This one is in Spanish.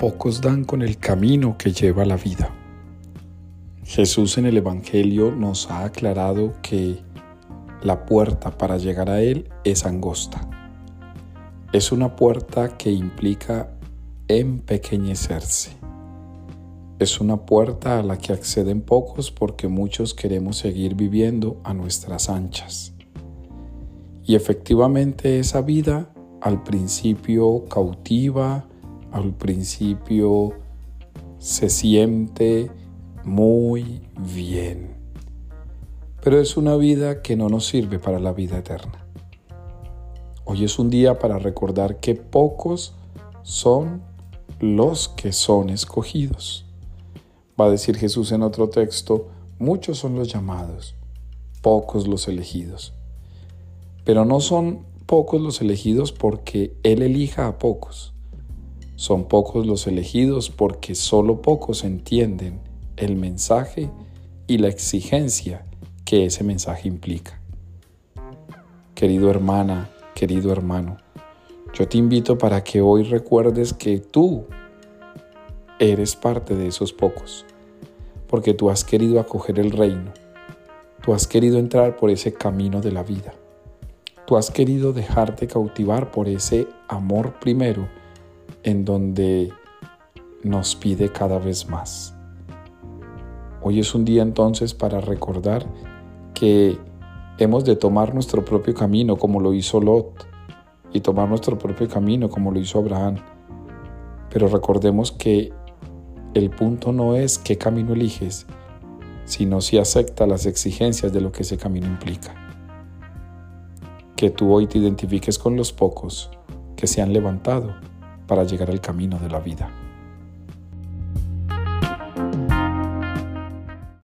pocos dan con el camino que lleva la vida. Jesús en el Evangelio nos ha aclarado que la puerta para llegar a Él es angosta. Es una puerta que implica empequeñecerse. Es una puerta a la que acceden pocos porque muchos queremos seguir viviendo a nuestras anchas. Y efectivamente esa vida al principio cautiva, al principio se siente muy bien. Pero es una vida que no nos sirve para la vida eterna. Hoy es un día para recordar que pocos son los que son escogidos. Va a decir Jesús en otro texto, muchos son los llamados, pocos los elegidos. Pero no son pocos los elegidos porque Él elija a pocos. Son pocos los elegidos porque solo pocos entienden el mensaje y la exigencia que ese mensaje implica. Querido hermana, querido hermano, yo te invito para que hoy recuerdes que tú eres parte de esos pocos, porque tú has querido acoger el reino, tú has querido entrar por ese camino de la vida, tú has querido dejarte cautivar por ese amor primero en donde nos pide cada vez más. Hoy es un día entonces para recordar que hemos de tomar nuestro propio camino como lo hizo Lot y tomar nuestro propio camino como lo hizo Abraham. Pero recordemos que el punto no es qué camino eliges, sino si acepta las exigencias de lo que ese camino implica. Que tú hoy te identifiques con los pocos que se han levantado para llegar al camino de la vida.